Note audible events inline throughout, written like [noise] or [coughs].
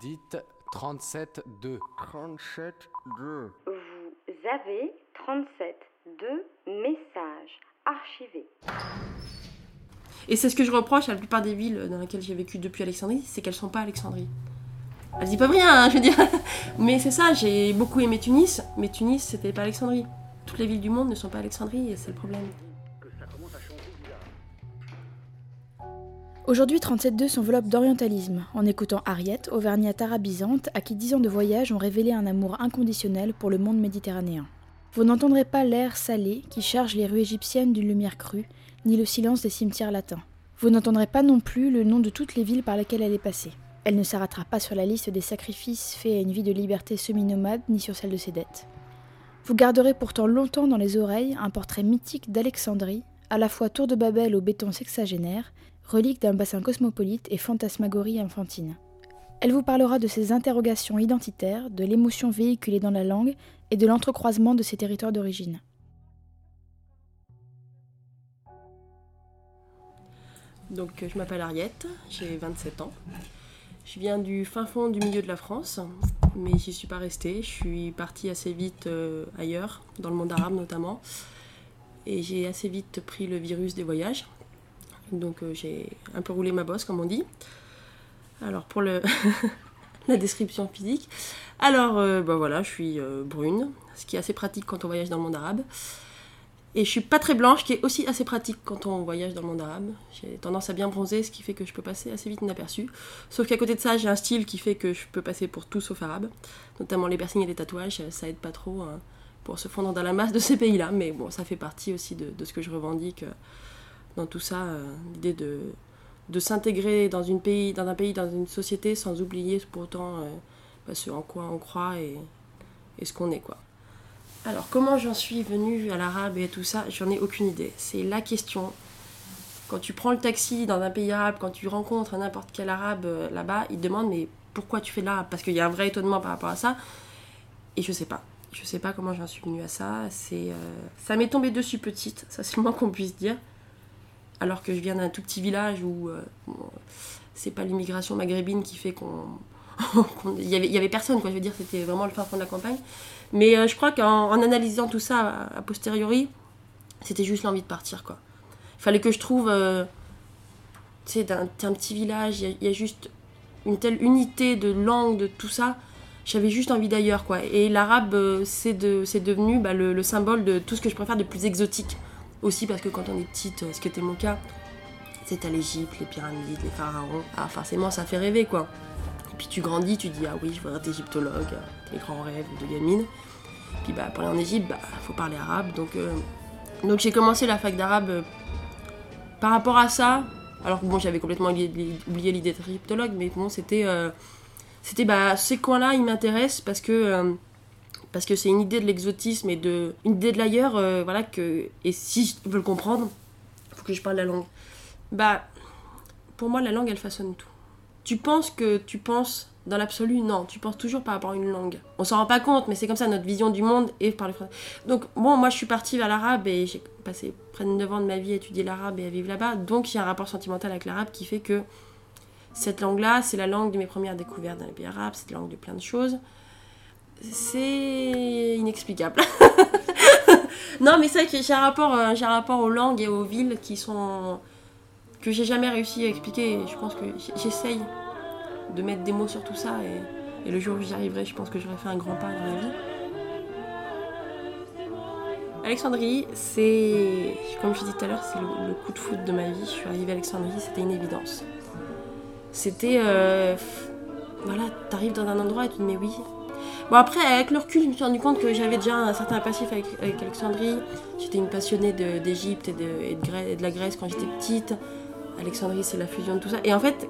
Dites 37-2. 37 2. Vous avez 37 de messages archivés. Et c'est ce que je reproche à la plupart des villes dans lesquelles j'ai vécu depuis Alexandrie, c'est qu'elles sont pas Alexandrie. Elles y peuvent rien, hein, je veux dire. [laughs] Mais c'est ça, j'ai beaucoup aimé Tunis, mais Tunis, c'était pas Alexandrie. Toutes les villes du monde ne sont pas Alexandrie, et c'est le problème. Aujourd'hui, 37.2 s'enveloppe d'orientalisme, en écoutant Harriet, auvergnate arabisante, à qui dix ans de voyage ont révélé un amour inconditionnel pour le monde méditerranéen. Vous n'entendrez pas l'air salé qui charge les rues égyptiennes d'une lumière crue, ni le silence des cimetières latins. Vous n'entendrez pas non plus le nom de toutes les villes par lesquelles elle est passée. Elle ne s'arrêtera pas sur la liste des sacrifices faits à une vie de liberté semi-nomade, ni sur celle de ses dettes. Vous garderez pourtant longtemps dans les oreilles un portrait mythique d'Alexandrie, à la fois tour de Babel au béton sexagénaire, relique d'un bassin cosmopolite et fantasmagorie infantine. Elle vous parlera de ses interrogations identitaires, de l'émotion véhiculée dans la langue et de l'entrecroisement de ses territoires d'origine. Donc je m'appelle Ariette, j'ai 27 ans. Je viens du fin fond du milieu de la France, mais j'y suis pas restée. Je suis partie assez vite euh, ailleurs, dans le monde arabe notamment. Et j'ai assez vite pris le virus des voyages. Donc euh, j'ai un peu roulé ma bosse, comme on dit. Alors pour le [laughs] la description physique. Alors euh, bah voilà, je suis euh, brune, ce qui est assez pratique quand on voyage dans le monde arabe. Et je suis pas très blanche, qui est aussi assez pratique quand on voyage dans le monde arabe. J'ai tendance à bien bronzer, ce qui fait que je peux passer assez vite inaperçu. Sauf qu'à côté de ça, j'ai un style qui fait que je peux passer pour tout sauf arabe. Notamment les piercings et les tatouages, ça aide pas trop hein, pour se fondre dans la masse de ces pays-là. Mais bon, ça fait partie aussi de, ce que je revendique dans tout ça. euh, L'idée de, de s'intégrer dans, dans un pays, dans une société, sans oublier pour autant euh, bah, ce en quoi on croit et, et ce qu'on est, quoi. Alors, comment j'en suis venue à l'arabe et tout ça, j'en ai aucune idée. C'est la question. Quand tu prends le taxi dans un pays arabe, quand tu rencontres n'importe quel arabe euh, là-bas, ils te demandent mais pourquoi tu fais l'arabe Parce qu'il y a un vrai étonnement par rapport à ça. Et je sais pas. Je sais pas comment j'en suis venue à ça. Ça m'est tombé dessus petite, ça c'est le moins qu'on puisse dire. Alors que je viens d'un tout petit village où euh, c'est pas l'immigration maghrébine qui fait qu'on. [laughs] Il y, avait, y avait personne, quoi. Je veux dire, c'était vraiment le fin fond de la campagne. Mais euh, je crois qu'en en analysant tout ça a, posteriori, c'était juste l'envie de partir, quoi. Il fallait que je trouve. euh, tu sais, d'un petit village, il y a- juste une telle unité de langue, de tout ça. J'avais juste envie d'ailleurs, quoi. Et l'arabe, euh, c'est de, devenu bah, le symbole de tout ce que je préfère de plus exotique. Aussi parce que quand on est petite, euh, ce qui était mon cas, c'est à l'Égypte, les pyramides, les pharaons. Ah, forcément, ça fait rêver, quoi. Et puis tu grandis, tu dis, ah oui, je voudrais être égyptologue, euh, les grands rêves de gamine. Puis bah, pour aller en Égypte, bah, faut parler arabe. Donc, euh, donc j'ai commencé la fac d'arabe euh, par rapport à ça. Alors bon, j'avais complètement oublié, l'idée d'être égyptologue, mais bon, c'était, euh, c'était bah, ces coins-là, ils m'intéressent parce que euh, parce que c'est une idée de l'exotisme et de une idée de l'ailleurs, euh, voilà que et si je veux le comprendre, faut que je parle la langue. Bah, pour moi, la langue, elle façonne tout. Tu penses que tu penses dans l'absolu, non, tu penses toujours par rapport à une langue. On s'en rend pas compte, mais c'est comme ça notre vision du monde est par le français. Donc, bon, moi je suis partie vers l'arabe et j'ai passé près de 9 ans de ma vie à étudier l'arabe et à vivre là-bas. Donc, il y a un rapport sentimental avec l'arabe qui fait que cette langue-là, c'est la langue de mes premières découvertes dans les pays arabes, c'est la langue de plein de choses. C'est inexplicable. [laughs] non, mais c'est vrai que j'ai un, rapport, euh, j'ai un rapport aux langues et aux villes qui sont. que j'ai jamais réussi à expliquer. Je pense que j'essaye de mettre des mots sur tout ça et, le jour où j'y arriverai, je pense que j'aurai fait un grand pas dans ma vie. Alexandrie, c'est, comme je disais tout à l'heure, c'est le, le coup de foot de ma vie. Je suis arrivée à Alexandrie, c'était une évidence. C'était, euh, voilà, t'arrives dans un endroit et tu te dis mais oui. Bon après, avec le recul, je me suis rendu compte que j'avais déjà un certain passif avec, Alexandrie. J'étais une passionnée d'Égypte et, de, la Grèce quand j'étais petite. Alexandrie, c'est la fusion de tout ça. Et en fait,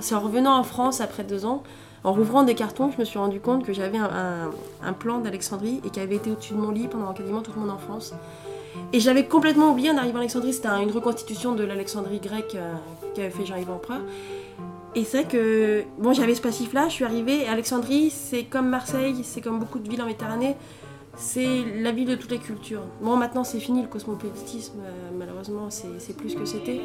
c'est en revenant en France après deux ans, en rouvrant des cartons, je me suis rendu compte que j'avais un, plan d'Alexandrie et qui avait été au-dessus de mon lit pendant quasiment toute mon enfance. Et j'avais complètement oublié en arrivant à Alexandrie, c'était un- une reconstitution de l'Alexandrie grecque euh, qu'avait fait Jean-Yves Empereur. Et c'est vrai que, bon, j'avais ce passif-là, je suis arrivée, Alexandrie, c'est comme Marseille, c'est comme beaucoup de villes en Méditerranée, c'est la ville de toutes les cultures. Bon, maintenant c'est fini le cosmopolitisme, euh, malheureusement, c'est plus que c'était.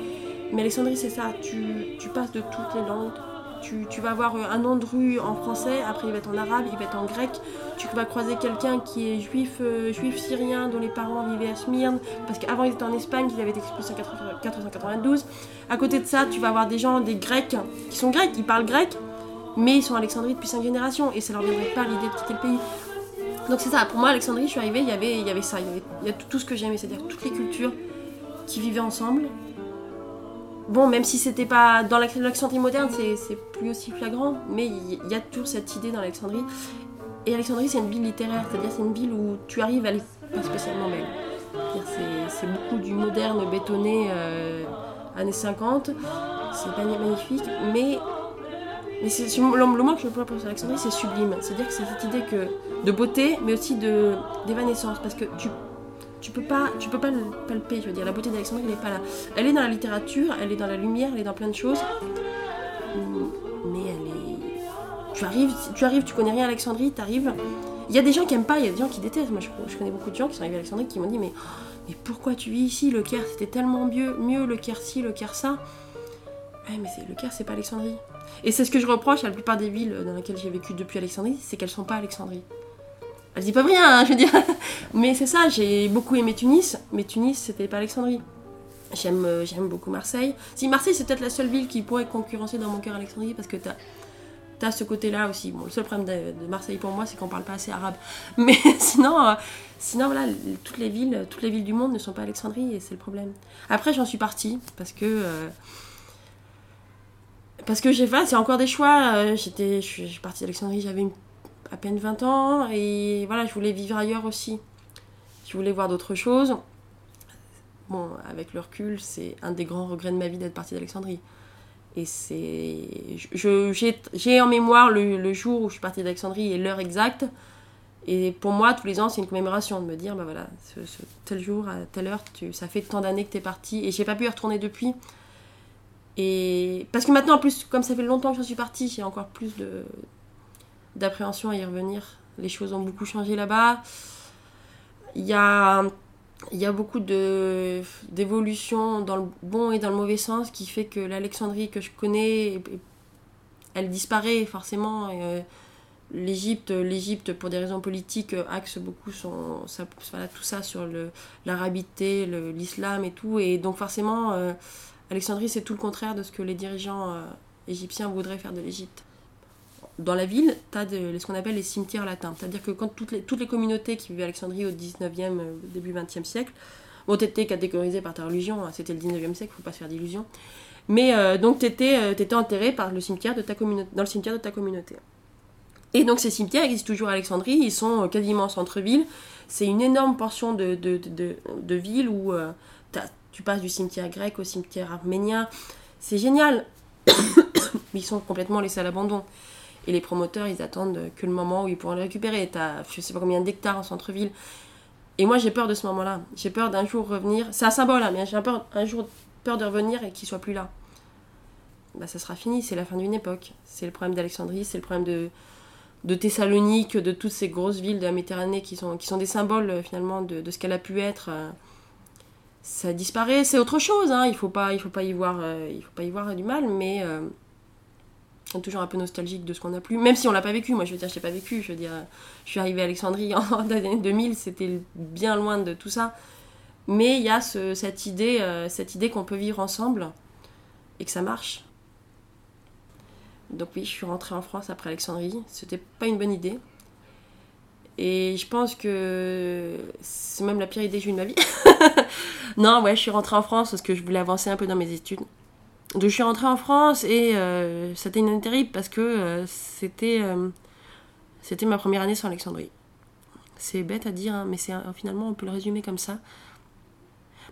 Mais Alexandrie, c'est ça, tu, tu passes de toutes les langues, tu, vas avoir un nom de rue en français, après il va être en arabe, il va être en grec. Tu vas croiser quelqu'un qui est juif, euh, juif syrien, dont les parents vivaient à Smyrne, parce qu'avant ils étaient en Espagne, qu'ils avaient été expulsés en 492. À côté de ça, tu vas avoir des gens, des grecs, qui sont grecs, ils parlent grec, mais ils sont à Alexandrie depuis 5 générations, et ça leur viendrait pas l'idée de quitter le pays. Donc c'est ça, pour moi, Alexandrie, je suis arrivée, il y avait, il y avait ça, il y avait il y a tout, tout ce que j'aimais, c'est-à-dire toutes les cultures qui vivaient ensemble. Bon, même si c'était pas dans l'Alex- l'Alexandrie moderne, c'est plus aussi flagrant, mais il y- a toujours cette idée dans l'Alexandrie. Et Alexandrie, c'est une ville littéraire, c'est-à-dire c'est une ville où tu arrives, est pas spécialement belle. C'est- beaucoup du moderne bétonné euh, années 50, c'est magnifique, mais mais le, le mot que je peux pour Alexandrie, c'est sublime. C'est-à-dire que c'est cette idée que de beauté, mais aussi d'évanescence, parce que tu tu peux pas tu peux pas le palper. Je veux dire, la beauté d'Alexandrie, elle est pas là. Elle est dans la littérature, elle est dans la lumière, elle est dans plein de choses, mais elle est. Tu arrives, tu arrives, tu connais rien à Alexandrie, t'arrives. Il y a des gens qui aiment pas, il y a des gens qui détestent. Moi, je, connais beaucoup de gens qui sont arrivés à Alexandrie qui m'ont dit mais mais pourquoi tu vis ici? Le Caire, c'était tellement mieux, mieux le Caire ci, le Caire ça. Mais le Caire, c'est pas Alexandrie. Et c'est ce que je reproche à la plupart des villes dans lesquelles j'ai vécu depuis Alexandrie, c'est qu'elles sont pas Alexandrie. Je dis pas rien, hein, je veux dire. [laughs] Mais c'est ça, j'ai beaucoup aimé Tunis, mais Tunis, c'était pas Alexandrie. J'aime euh, j'aime beaucoup Marseille. Si Marseille, c'est peut-être la seule ville qui pourrait concurrencer dans mon cœur Alexandrie, parce que t'as as ce côté-là aussi. Bon, le seul problème de, Marseille pour moi, c'est qu'on parle pas assez arabe. [laughs] Mais sinon, euh, sinon voilà, toutes les villes, toutes les villes du monde ne sont pas Alexandrie, et c'est le problème. Après, j'en suis partie parce que. euh, parce que j'ai fait, c'est encore des choix. J'étais, je suis partie d'Alexandrie, j'avais une- à peine 20 ans et voilà, je voulais vivre ailleurs aussi. Je voulais voir d'autres choses. Bon, avec le recul, c'est un des grands regrets de ma vie d'être partie d'Alexandrie. Et c'est. J'ai en mémoire le, jour où je suis partie d'Alexandrie et l'heure exacte. Et pour moi, tous les ans, c'est une commémoration de me dire, bah voilà, ce, tel jour, à telle heure, tu, ça fait tant d'années que tu es partie. Et j'ai pas pu y retourner depuis. Et parce que maintenant, en plus, comme ça fait longtemps que je suis partie, j'ai encore plus de d'appréhension à y revenir. Les choses ont beaucoup changé là-bas. Il y a, y a beaucoup d'évolution dans le bon et dans le mauvais sens qui fait que l'Alexandrie que je connais, elle disparaît forcément. Euh, L'Égypte, l'Égypte pour des raisons politiques axe beaucoup son, ça, voilà, tout ça sur l'arabité, l'islam et tout. Et donc forcément, euh, Alexandrie, c'est tout le contraire de ce que les dirigeants euh, égyptiens voudraient faire de l'Égypte. Dans la ville, tu as ce qu'on appelle les cimetières latins. C'est-à-dire que quand toutes les, toutes les communautés qui vivaient à Alexandrie au 19e, euh, début 20e siècle, ont été catégorisées par ta religion, hein, c'était le 19e siècle, faut pas se faire d'illusions. Mais euh, donc tu étais, enterré par le cimetière de ta dans le cimetière de ta communauté. Et donc ces cimetières existent toujours à Alexandrie, ils sont euh, quasiment en centre-ville. C'est une énorme portion de, de, de, ville où euh, tu passes du cimetière grec au cimetière arménien. C'est génial. [coughs] Mais ils sont complètement laissés à l'abandon. Et les promoteurs, ils attendent que le moment où ils pourront les récupérer. T'as je sais pas combien d'hectares en centre-ville. Et moi, j'ai peur de ce moment-là. J'ai peur d'un jour revenir. C'est un symbole, hein, mais j'ai peur- un jour peur de revenir et qu'il soit plus là. Bah, ça sera fini, c'est la fin d'une époque. C'est le problème d'Alexandrie, c'est le problème de, de Thessalonique, de toutes ces grosses villes de la Méditerranée qui sont, qui sont des symboles euh, finalement de, ce qu'elle a pu être. euh, ça disparaît, c'est autre chose, hein. il faut pas, faut pas y voir, euh, il faut pas y voir du mal, mais toujours un peu nostalgique de ce qu'on a plus, même si on l'a pas vécu. Moi, je veux dire, je l'ai pas vécu. Je veux dire, je suis arrivée à Alexandrie [laughs] en dans les années 2000, c'était bien loin de tout ça. Mais il y a ce- cette idée, euh, cette idée qu'on peut vivre ensemble et que ça marche. Donc oui, je suis rentrée en France après Alexandrie. C'était pas une bonne idée. Et je pense que c'est même la pire idée que j'ai eue de ma vie. [laughs] non, ouais, je suis rentrée en France parce que je voulais avancer un peu dans mes études. Je suis rentrée en France et euh, c'était une année terrible parce que euh, c'était euh, c'était ma première année sans Alexandrie. C'est bête à dire, hein, mais c'est finalement on peut le résumer comme ça.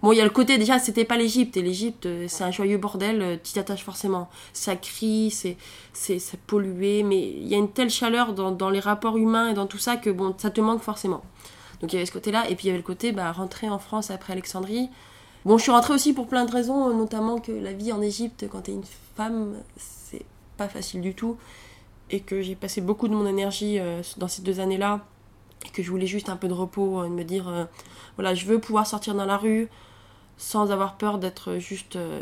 Bon, il y a le côté déjà, c'était pas l'Égypte et l'Égypte euh, c'est un joyeux bordel, tu t'y forcément. Ça crie, c'est c'est c'est pollué, mais il y a une telle chaleur dans, dans les rapports humains et dans tout ça que bon, ça te manque forcément. Donc il y avait ce côté-là et puis il y avait le côté bah, rentrer en France après Alexandrie. Bon, je suis rentrée aussi pour plein de raisons, notamment que la vie en Égypte, quand t'es une femme, c'est pas facile du tout. Et que j'ai passé beaucoup de mon énergie euh, dans ces deux années-là. Et que je voulais juste un peu de repos, euh, de me dire, euh, voilà, je veux pouvoir sortir dans la rue sans avoir peur d'être juste euh,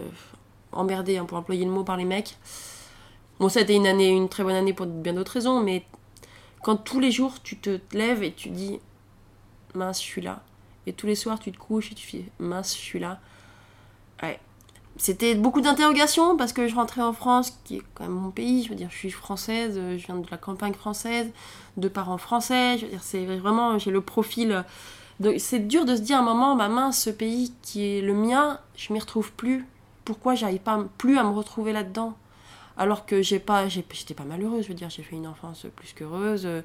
emmerdée, hein, pour employer le mot, par les mecs. Bon, ça a été une année, une très bonne année pour bien d'autres raisons, mais quand tous les jours tu te lèves et tu dis mince, je suis là, et tous les soirs tu te couches et tu fais mince, je suis là, ouais. C'était beaucoup d'interrogations parce que je rentrais en France, qui est quand même mon pays. Je veux dire, je suis française, je viens de la campagne française, de parents français. Je veux dire, c'est vraiment, j'ai le profil. C'est dur de se dire à un moment, ma main, ce pays qui est le mien, je m'y retrouve plus. Pourquoi j'arrive pas plus à me retrouver là-dedans? Alors que j'ai pas j'étais pas malheureuse je veux dire j'ai fait une enfance plus qu'heureuse euh,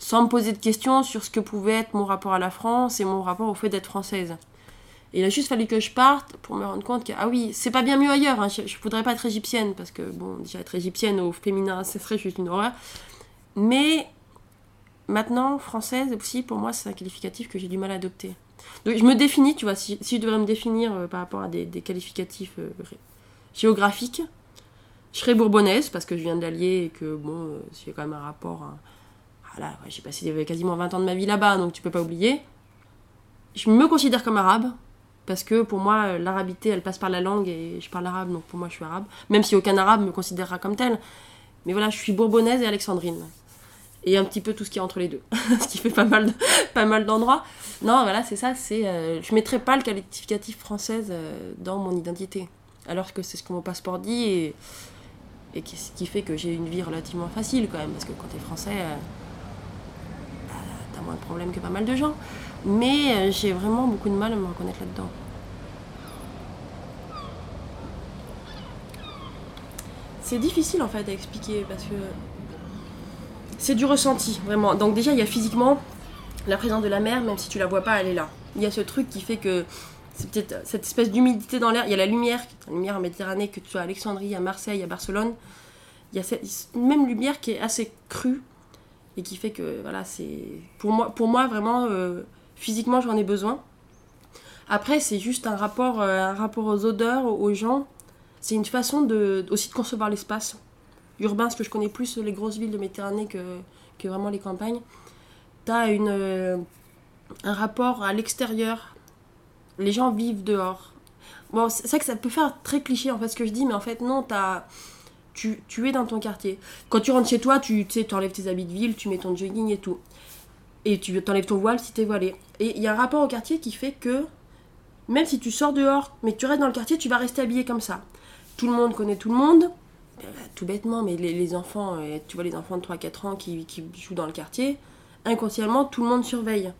sans me poser de questions sur ce que pouvait être mon rapport à la France et mon rapport au fait d'être française et il a juste fallu que je parte pour me rendre compte que ah oui c'est pas bien mieux ailleurs hein. je, je, voudrais pas être égyptienne parce que bon déjà être égyptienne au féminin [laughs] ce serait juste une horreur mais maintenant française aussi pour moi c'est un qualificatif que j'ai du mal à adopter donc je me définis tu vois si, je devrais me définir euh, par rapport à des, qualificatifs euh, géographiques je serais bourbonnaise parce que je viens de l'Allier et que bon, c'est quand même un rapport. Hein. Voilà, j'ai passé quasiment 20 ans de ma vie là-bas, donc tu peux pas oublier. Je me considère comme arabe parce que pour moi, l'arabité, elle passe par la langue et je parle arabe, donc pour moi, je suis arabe. Même si aucun arabe me considérera comme tel. Mais voilà, je suis bourbonnaise et alexandrine. Et un petit peu tout ce qui est entre les deux. [laughs] ce qui fait pas mal, pas mal d'endroits. Non, voilà, c'est ça. c'est euh, je mettrai pas le qualificatif française euh, dans mon identité. Alors que c'est ce que mon passeport dit et et ce qui fait que j'ai une vie relativement facile quand même, parce que quand t'es français, euh, moins de problèmes que pas mal de gens. Mais euh, j'ai vraiment beaucoup de mal à me reconnaître là-dedans. C'est difficile en fait à expliquer parce que c'est du ressenti, vraiment. Donc déjà, il y a physiquement la présence de la mer, même si tu la vois pas, elle est là. Il y a ce truc qui fait que c'est peut-être cette espèce d'humidité dans l'air. Il y a la lumière, la lumière en Méditerranée, que tu sois à Alexandrie, à Marseille, à Barcelone. Il y a cette même lumière qui est assez crue et qui fait que voilà, c'est pour moi, pour moi vraiment euh, physiquement j'en ai besoin. Après, c'est juste un rapport, euh, un rapport aux odeurs, aux gens. C'est une façon de, aussi de concevoir l'espace urbain, parce que je connais plus les grosses villes de Méditerranée que, que vraiment les campagnes. Tu as une, euh, un rapport à l'extérieur, les gens vivent dehors. Bon, c'est vrai que ça peut faire très cliché en fait ce que je dis, mais en fait non, as... Tu, es dans ton quartier. Quand tu rentres chez toi, tu enlèves tes habits de ville, tu mets ton jogging et tout. Et tu t'enlèves ton voile si t'es voilé. Et il y a un rapport au quartier qui fait que même si tu sors dehors, mais tu restes dans le quartier, tu vas rester habillé comme ça. Tout le monde connaît tout le monde, euh, tout bêtement, mais les, enfants, euh, tu vois les enfants de 3-4 ans qui, jouent dans le quartier, inconsciemment, tout le monde surveille.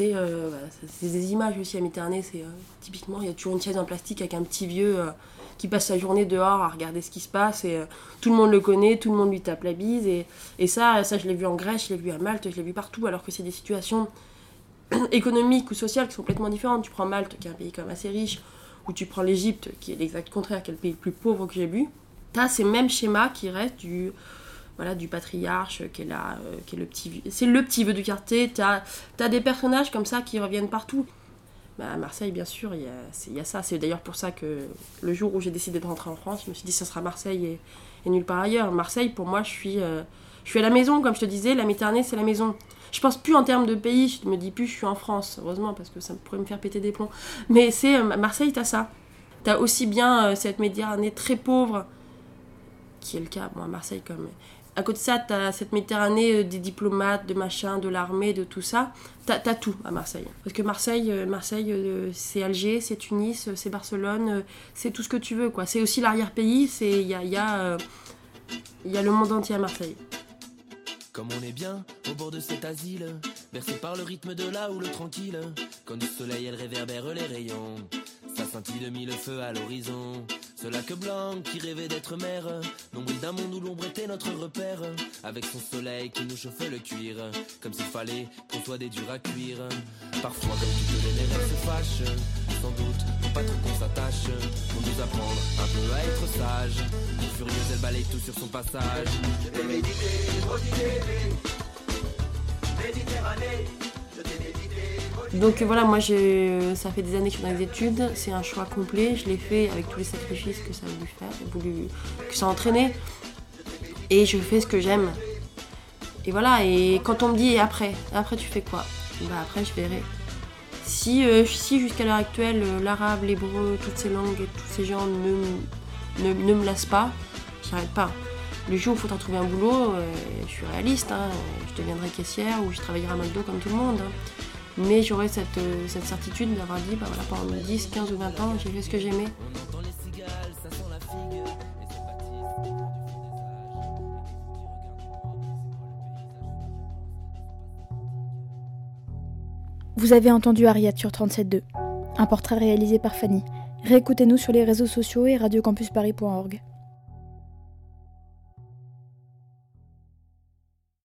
Euh, c'est des images aussi à Méditerranée. C'est euh, typiquement, il y a toujours une chaise en plastique avec un petit vieux euh, qui passe sa journée dehors à regarder ce qui se passe et tout le monde le connaît, tout le monde lui tape la bise et, et ça, ça je l'ai vu en Grèce, je l'ai vu à Malte, je l'ai vu partout alors que c'est des situations [clears throat] économiques ou sociales qui sont complètement différentes. Tu prends Malte qui est un pays quand même assez riche ou tu prends l'Égypte qui est l'exact contraire, qui est le pays le plus pauvre que j'ai vu. Tu as ces mêmes schémas qui restent du voilà, du patriarche qui est là, euh, qui est le petit c'est le petit vieux du quartier. T'as as des personnages comme ça qui reviennent partout. Bah, à Marseille, bien sûr, il y a, y a ça. C'est d'ailleurs pour ça que le jour où j'ai décidé de rentrer en France, je me suis dit ça sera Marseille et, nulle part ailleurs. Marseille, pour moi, je suis, euh, je suis à la maison, comme je te disais, la Méditerranée, c'est la maison. Je pense plus en termes de pays, je me dis plus je suis en France, heureusement, parce que ça pourrait me faire péter des plombs. Mais c'est euh, Marseille, t'as ça. T'as aussi bien cette Méditerranée très pauvre, qui est le cas, moi, à Marseille, comme à côté de ça, tu cette Méditerranée euh, des diplomates, de machin, de l'armée, de tout ça. Tu as, tout à Marseille. Parce que Marseille, euh, Marseille euh, c'est Alger, c'est Tunis, c'est Barcelone, c'est tout ce que tu veux. quoi. C'est aussi l'arrière-pays, il y a, le monde entier à Marseille. Comme on est bien au bord de cet asile, bercé par le rythme de là où le tranquille, quand du soleil elle réverbère les rayons, ça scintille de mille feux à l'horizon. Cela que Blanc qui rêvait d'être mère, nombril d'un monde où l'ombre était notre repère, avec son soleil qui nous chauffe le cuir, comme s'il fallait qu'on soit des durs à cuire. Parfois comme toutes les mères se fâchent, sans doute pour pas trop qu'on s'attache, pour nous apprendre un peu à être sage. Furieuse elle balaye tout sur son passage. Donc voilà, moi ça fait des années que je suis dans les études, c'est un choix complet, je l'ai fait avec tous les sacrifices que ça a voulu faire, voulu, que ça a entraîné. Et je fais ce que j'aime. Et voilà, et quand on me dit après, après tu fais quoi? Bah après je verrai. Si, euh, si jusqu'à l'heure actuelle euh, l'arabe, l'hébreu, toutes ces langues tous ces gens ne, ne, me lassent pas, j'arrête pas. le jour où il faudra trouver un boulot, euh, je suis réaliste, hein, je deviendrai caissière ou je travaillerai à McDo comme tout le monde. hein. Mais j'aurai cette, euh, certitude d'avoir dit, bah voilà, pendant 10, 15 ou 20 ans, j'ai fait ce que j'aimais. Vous avez entendu Ariette sur 37.2, un portrait réalisé par Fanny. Réécoutez-nous sur les réseaux sociaux et radiocampusparis.org.